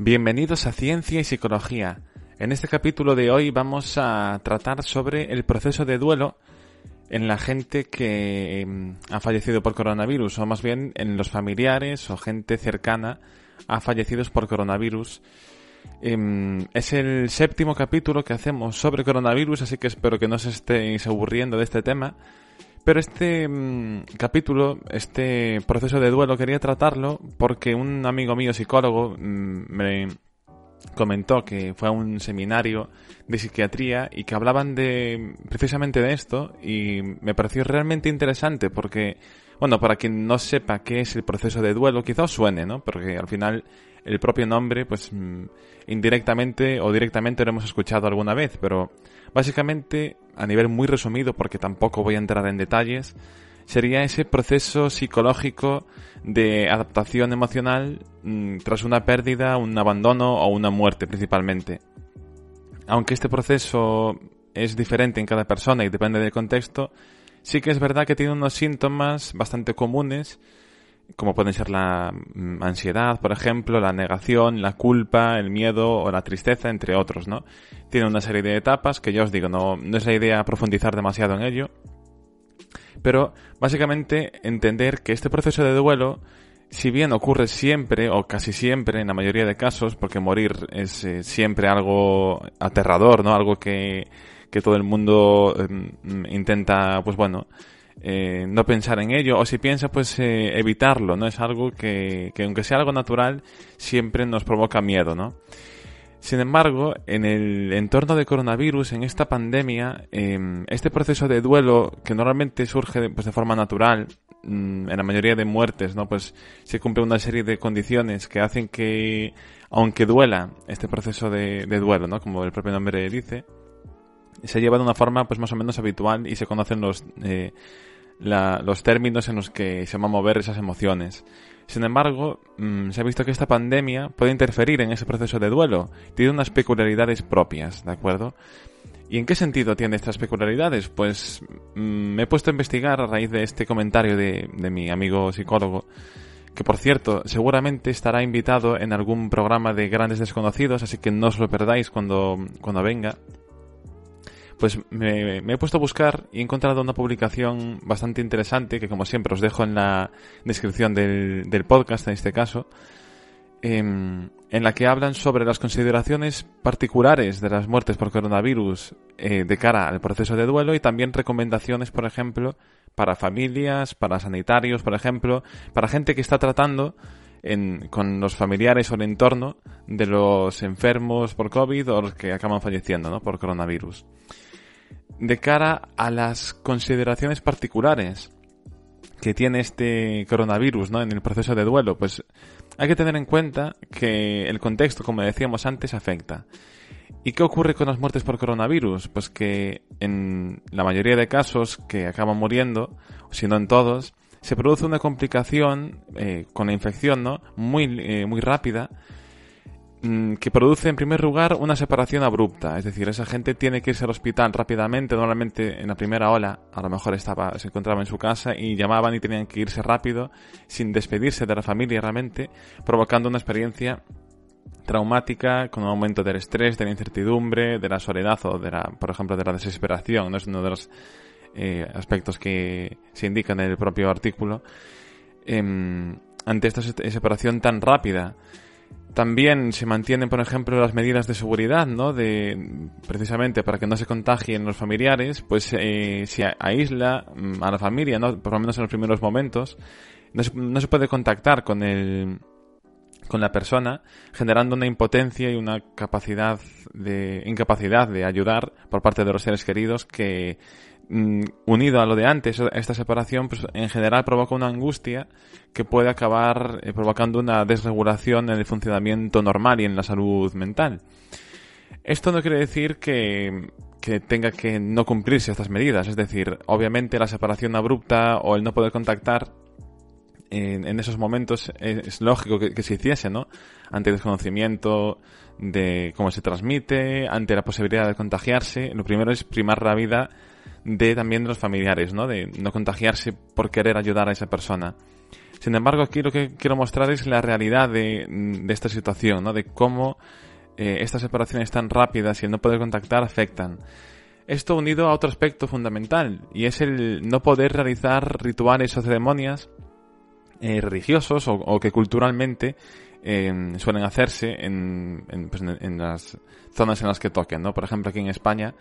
Bienvenidos a Ciencia y Psicología. En este capítulo de hoy vamos a tratar sobre el proceso de duelo en la gente que em, ha fallecido por coronavirus, o más bien en los familiares o gente cercana a fallecidos por coronavirus. Em, es el séptimo capítulo que hacemos sobre coronavirus, así que espero que no os estéis aburriendo de este tema. Pero este mm, capítulo, este proceso de duelo, quería tratarlo porque un amigo mío psicólogo mm, me comentó que fue a un seminario de psiquiatría y que hablaban de precisamente de esto y me pareció realmente interesante porque, bueno, para quien no sepa qué es el proceso de duelo, quizá os suene, ¿no? Porque al final el propio nombre, pues mm, indirectamente o directamente lo hemos escuchado alguna vez, pero básicamente, a nivel muy resumido, porque tampoco voy a entrar en detalles, sería ese proceso psicológico de adaptación emocional mm, tras una pérdida, un abandono o una muerte principalmente. Aunque este proceso es diferente en cada persona y depende del contexto, sí que es verdad que tiene unos síntomas bastante comunes como pueden ser la mm, ansiedad, por ejemplo, la negación, la culpa, el miedo o la tristeza, entre otros, ¿no? Tiene una serie de etapas que ya os digo, no, no es la idea profundizar demasiado en ello, pero básicamente entender que este proceso de duelo, si bien ocurre siempre o casi siempre en la mayoría de casos, porque morir es eh, siempre algo aterrador, ¿no? Algo que, que todo el mundo em, intenta, pues bueno, eh, no pensar en ello, o si piensa, pues eh, evitarlo, ¿no? Es algo que, que, aunque sea algo natural, siempre nos provoca miedo, ¿no? Sin embargo, en el entorno de coronavirus, en esta pandemia, em, este proceso de duelo, que normalmente surge pues, de forma natural, mm, en la mayoría de muertes, ¿no? Pues se cumple una serie de condiciones que hacen que, aunque duela este proceso de, de duelo, ¿no? Como el propio nombre dice, se lleva de una forma pues más o menos habitual y se conocen los, eh, los términos en los que se van a mover esas emociones. Sin embargo, mm, se ha visto que esta pandemia puede interferir en ese proceso de duelo. Tiene unas peculiaridades propias, ¿de acuerdo? ¿Y en qué sentido tiene estas peculiaridades? Pues mm, me he puesto a investigar a raíz de este comentario de, de mi amigo psicólogo, que por cierto, seguramente estará invitado en algún programa de grandes desconocidos, así que no os lo perdáis cuando, cuando venga pues me, he puesto a buscar y he encontrado una publicación bastante interesante que como siempre os dejo en la descripción del, del podcast en este caso, em, en la que hablan sobre las consideraciones particulares de las muertes por coronavirus eh, de cara al proceso de duelo y también recomendaciones, por ejemplo, para familias, para sanitarios, por ejemplo, para gente que está tratando en, con los familiares o el entorno de los enfermos por COVID o los que acaban falleciendo ¿no? por coronavirus de cara a las consideraciones particulares que tiene este coronavirus ¿no? en el proceso de duelo, pues hay que tener en cuenta que el contexto, como decíamos antes, afecta. ¿Y qué ocurre con las muertes por coronavirus? Pues que en la mayoría de casos que acaban muriendo, si no en todos, se produce una complicación eh, con la infección ¿no? muy, eh, muy rápida que produce en primer lugar una separación abrupta, es decir, esa gente tiene que irse al hospital rápidamente, normalmente en la primera ola, a lo mejor estaba, se encontraba en su casa y llamaban y tenían que irse rápido, sin despedirse de la familia realmente, provocando una experiencia traumática con un aumento del estrés, de la incertidumbre, de la soledad o de la, por ejemplo, de la desesperación, no es uno de los eh, aspectos que se indican en el propio artículo, em, ante esta separación tan rápida. También se mantienen, por ejemplo, las medidas de seguridad, ¿no? De, precisamente para que no se contagien los familiares, pues eh, se aísla mm, a la familia, ¿no? Por lo menos en los primeros momentos. No se, no se puede contactar con el, con la persona, generando una impotencia y una capacidad de, incapacidad de ayudar por parte de los seres queridos que unido a lo de antes, esta separación, pues en general provoca una angustia que puede acabar eh, provocando una desregulación en el funcionamiento normal y en la salud mental. Esto no quiere decir que, que tenga que no cumplirse estas medidas, es decir, obviamente la separación abrupta o el no poder contactar en, esos momentos es, lógico que, que, se hiciese, ¿no? Ante el desconocimiento de cómo se transmite, ante la posibilidad de contagiarse, lo primero es primar la vida de también de los familiares, ¿no? De no contagiarse por querer ayudar a esa persona. Sin embargo, aquí lo que quiero mostrar es la realidad de, de esta situación, ¿no? De cómo eh, estas separaciones tan rápidas y el no poder contactar afectan. Esto unido a otro aspecto fundamental, y es el no poder realizar rituales o ceremonias eh, religiosos o, que culturalmente eh, suelen hacerse en, pues, en, en, las zonas en las que toquen, ¿no? Por ejemplo, aquí en España,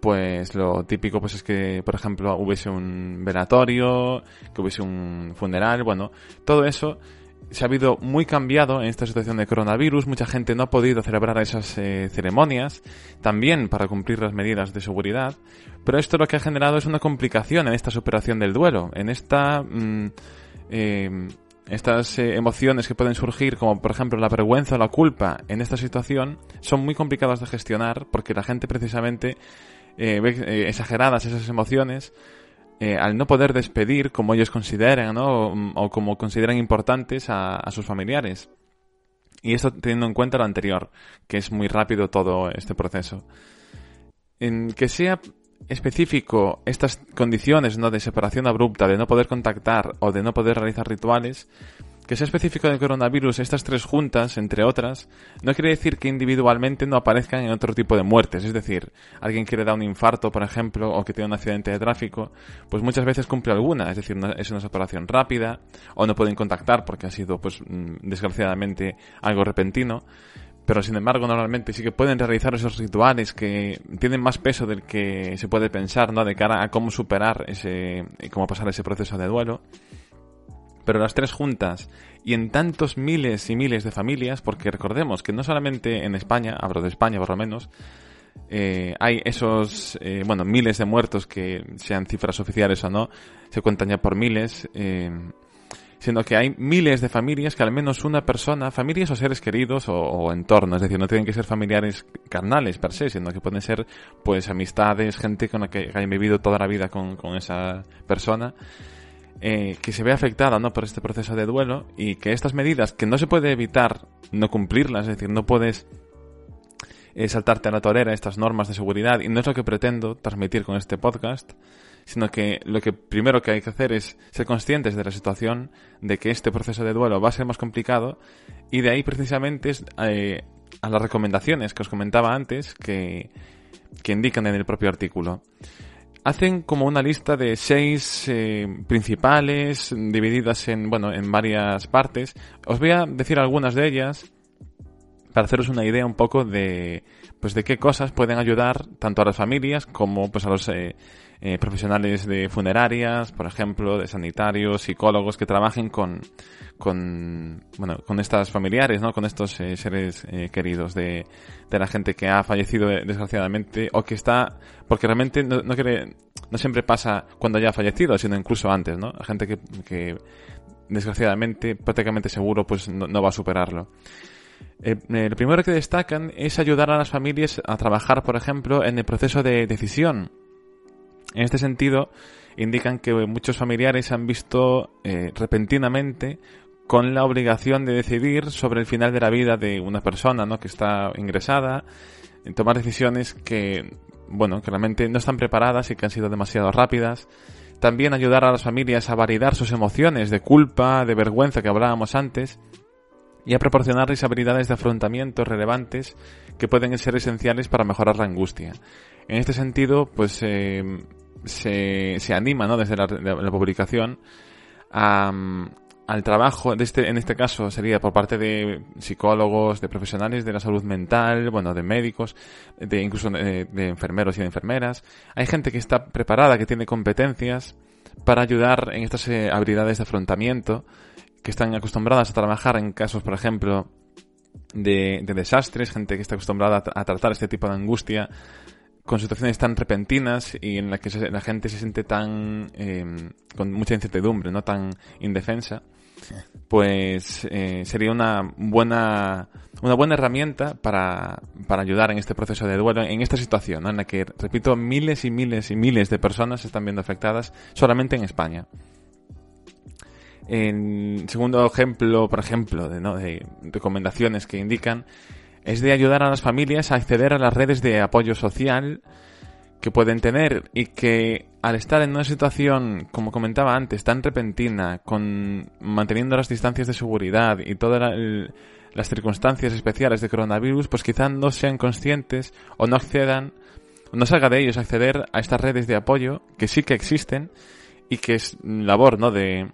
pues lo típico pues es que, por ejemplo, hubiese un velatorio, que hubiese un funeral, bueno, todo eso se ha habido muy cambiado en esta situación de coronavirus. Mucha gente no ha podido celebrar esas eh, ceremonias, también para cumplir las medidas de seguridad. Pero esto lo que ha generado es una complicación en esta superación del duelo, en esta... Mm, eh, estas eh, emociones que pueden surgir, como por ejemplo la vergüenza o la culpa en esta situación, son muy complicadas de gestionar porque la gente precisamente ve exageradas esas emociones eh, al no poder despedir como ellos consideran, ¿no? O, como consideran importantes a, sus familiares. Y esto teniendo en cuenta lo anterior, que es muy rápido todo este proceso. En que sea específico estas condiciones ¿no? de separación abrupta, de no poder contactar o de no poder realizar rituales, que sea específico del coronavirus, estas tres juntas, entre otras, no quiere decir que individualmente no aparezcan en otro tipo de muertes. Es decir, alguien que le da un infarto, por ejemplo, o que tiene un accidente de tráfico, pues muchas veces cumple alguna. Es decir, es una separación rápida, o no pueden contactar porque ha sido, pues, mm, desgraciadamente, algo repentino. Pero sin embargo, normalmente sí que pueden realizar esos rituales que tienen más peso del que se puede pensar, ¿no? De cara a cómo superar ese, cómo pasar ese proceso de duelo pero las tres juntas y en tantos miles y miles de familias, porque recordemos que no solamente en España, hablo de España por lo menos, eh, hay esos, eh, bueno, miles de muertos que sean cifras oficiales o no, se cuentan ya por miles, eh, sino que hay miles de familias que al menos una persona, familias o seres queridos o, o entornos, es decir, no tienen que ser familiares carnales per se, sino que pueden ser pues amistades, gente con la que hayan vivido toda la vida con, con esa persona, eh, que se ve afectada ¿no? por este proceso de duelo y que estas medidas que no se puede evitar no cumplirlas, es decir, no puedes eh, saltarte a la torera estas normas de seguridad y no es lo que pretendo transmitir con este podcast, sino que lo que primero que hay que hacer es ser conscientes de la situación, de que este proceso de duelo va a ser más complicado y de ahí precisamente es eh, a las recomendaciones que os comentaba antes que, que indican en el propio artículo. Hacen como una lista de seis eh, principales divididas en bueno en varias partes. Os voy a decir algunas de ellas para haceros una idea un poco de pues de qué cosas pueden ayudar tanto a las familias como pues a los eh, eh, profesionales de funerarias, por ejemplo, de sanitarios, psicólogos que trabajen con, con, bueno, con estas familiares, ¿no? Con estos eh, seres eh, queridos de, de la gente que ha fallecido desgraciadamente o que está, porque realmente no, no, quiere, no siempre pasa cuando ya ha fallecido, sino incluso antes, ¿no? La gente que, que desgraciadamente, prácticamente seguro, pues no, no va a superarlo. Eh, lo primero que destacan es ayudar a las familias a trabajar, por ejemplo, en el proceso de decisión en este sentido, indican que muchos familiares han visto eh, repentinamente con la obligación de decidir sobre el final de la vida de una persona ¿no? que está ingresada, tomar decisiones que, bueno, que realmente no están preparadas y que han sido demasiado rápidas. También ayudar a las familias a validar sus emociones de culpa, de vergüenza que hablábamos antes, y a proporcionarles habilidades de afrontamiento relevantes que pueden ser esenciales para mejorar la angustia. En este sentido, pues eh, se, se anima, ¿no? Desde la, la publicación al trabajo, de este, en este caso sería por parte de psicólogos, de profesionales de la salud mental, bueno, de médicos, de incluso de, de, enfermeros y de enfermeras. Hay gente que está preparada, que tiene competencias para ayudar en estas eh, habilidades de afrontamiento, que están acostumbradas a trabajar en casos, por ejemplo, de, de desastres, gente que está acostumbrada a, a tratar este tipo de angustia con situaciones tan repentinas y en las que la gente se siente tan eh, con mucha incertidumbre, no tan indefensa, pues eh, sería una buena una buena herramienta para, para ayudar en este proceso de duelo, en esta situación, en la que, repito, miles y miles y miles de personas se están viendo afectadas solamente en España. En segundo ejemplo, por ejemplo, de, ¿no? de recomendaciones que indican es de ayudar a las familias a acceder a las redes de apoyo social que pueden tener y que al estar en una situación, como comentaba antes, tan repentina, con manteniendo las distancias de seguridad y todas las circunstancias especiales de coronavirus, pues quizás no sean conscientes o no accedan, no salga de ellos acceder a estas redes de apoyo que sí que existen y que es labor, ¿no? De,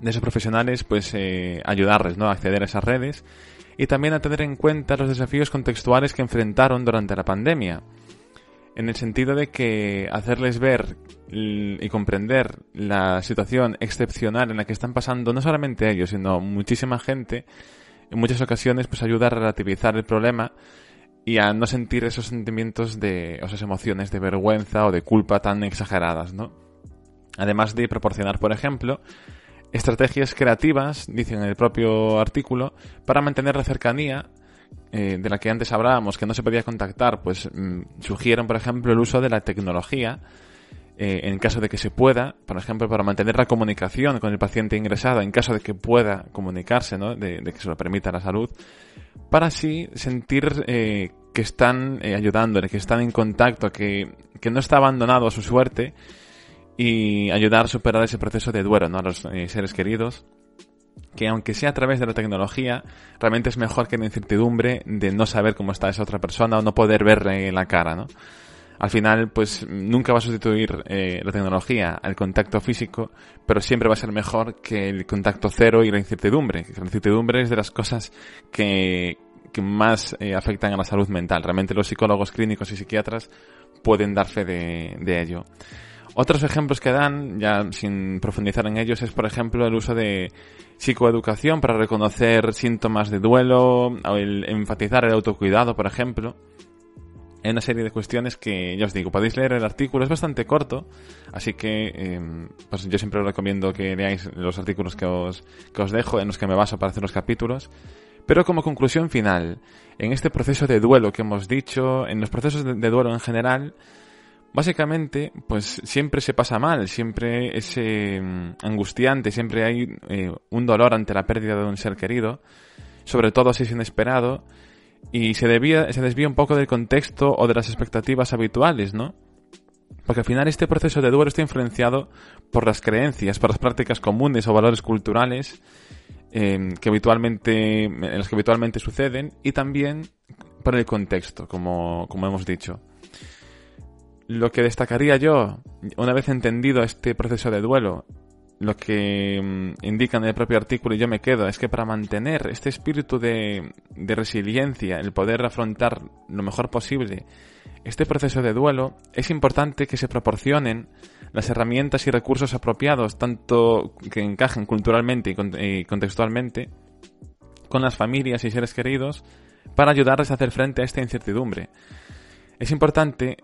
de esos profesionales, pues eh, ayudarles, ¿no? A acceder a esas redes y también a tener en cuenta los desafíos contextuales que enfrentaron durante la pandemia en el sentido de que hacerles ver y comprender la situación excepcional en la que están pasando no solamente ellos, sino muchísima gente, en muchas ocasiones pues ayuda a relativizar el problema y a no sentir esos sentimientos de, o esas emociones de vergüenza o de culpa tan exageradas, ¿no? Además de proporcionar, por ejemplo, estrategias creativas, dicen en el propio artículo, para mantener la cercanía eh, de la que antes hablábamos, que no se podía contactar, pues mm, sugieren, por ejemplo, el uso de la tecnología eh, en caso de que se pueda, por ejemplo, para mantener la comunicación con el paciente ingresado, en caso de que pueda comunicarse, ¿no? de, que se lo permita la salud, para así sentir eh, que están ayudándole, que están en contacto, que, que no está abandonado a su suerte y ayudar a superar ese proceso de duelo ¿no? a los seres queridos que aunque sea a través de la tecnología, realmente es mejor que la incertidumbre de no saber cómo está esa otra persona o no poder verle la cara, ¿no? Al final, pues nunca va a sustituir eh, la tecnología al contacto físico, pero siempre va a ser mejor que el contacto cero y la incertidumbre. La incertidumbre es de las cosas que, más eh, afectan a la salud mental. Realmente los psicólogos clínicos y psiquiatras pueden dar fe de ello. Otros ejemplos que dan, ya sin profundizar en ellos, es por ejemplo el uso de psicoeducación para reconocer síntomas de duelo, o el enfatizar el autocuidado, por ejemplo. Hay una serie de cuestiones que, ya os digo, podéis leer el artículo, es bastante corto, así que em, pues yo siempre os recomiendo que leáis los artículos que os, que os dejo, en los que me baso para hacer los capítulos. Pero como conclusión final, en este proceso de duelo que hemos dicho, en los procesos de duelo en general, Básicamente, pues siempre se pasa mal, siempre es eh, angustiante, siempre hay eh, un dolor ante la pérdida de un ser querido, sobre todo si es inesperado, y se, debía, se desvía un poco del contexto o de las expectativas habituales, ¿no? Porque al final este proceso de duelo está influenciado por las creencias, por las prácticas comunes o valores culturales eh, que habitualmente, en los que habitualmente suceden y también por el contexto, como, como hemos dicho. Lo que destacaría yo, una vez entendido este proceso de duelo, lo que mm, indica en el propio artículo y yo me quedo, es que para mantener este espíritu de, de resiliencia, el poder afrontar lo mejor posible este proceso de duelo, es importante que se proporcionen las herramientas y recursos apropiados, tanto que encajen culturalmente y contextualmente, con las familias y seres queridos, para ayudarles a hacer frente a esta incertidumbre. Es importante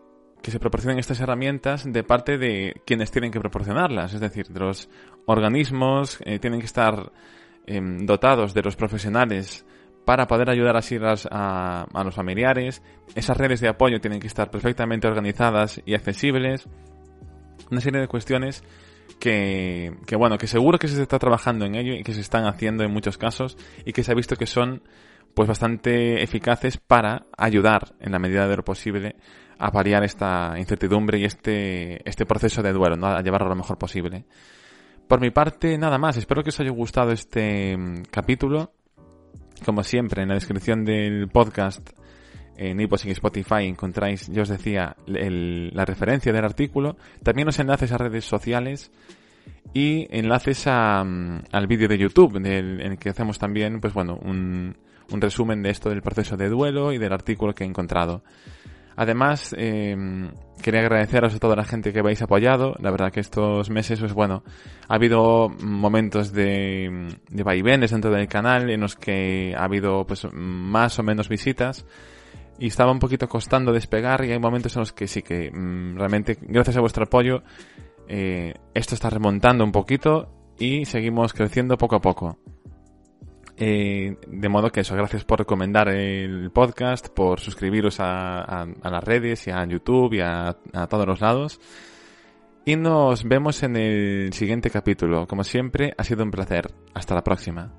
que se proporcionen estas herramientas de parte de quienes tienen que proporcionarlas, es decir, de los organismos eh, tienen que estar em, dotados de los profesionales para poder ayudar así a, a, los familiares. Esas redes de apoyo tienen que estar perfectamente organizadas y accesibles. Una serie de cuestiones que, que, bueno, que seguro que se está trabajando en ello y que se están haciendo en muchos casos y que se ha visto que son pues bastante eficaces para ayudar en la medida de lo posible a variar esta incertidumbre y este, este proceso de duelo, ¿no? a llevarlo lo mejor posible. Por mi parte, nada más. Espero que os haya gustado este mm, capítulo. Como siempre, en la descripción del podcast en iPod y Spotify encontráis, yo os decía, la referencia del artículo, también los enlaces a redes sociales y enlaces a, mm, al vídeo de YouTube, en el que hacemos también, pues bueno, un, un resumen de esto del proceso de duelo y del artículo que he encontrado. Además, eh, quería agradeceros a toda la gente que habéis apoyado. La verdad que estos meses, pues bueno, ha habido momentos de, de vaivenes dentro del canal en los que ha habido pues más o menos visitas y estaba un poquito costando despegar y hay momentos en los que sí que mm, realmente gracias a vuestro apoyo eh, esto está remontando un poquito y seguimos creciendo poco a poco. Eh, de modo que eso, gracias por recomendar el podcast, por suscribiros a, las redes y a YouTube y a, a todos los lados. Y nos vemos en el siguiente capítulo. Como siempre, ha sido un placer. Hasta la próxima.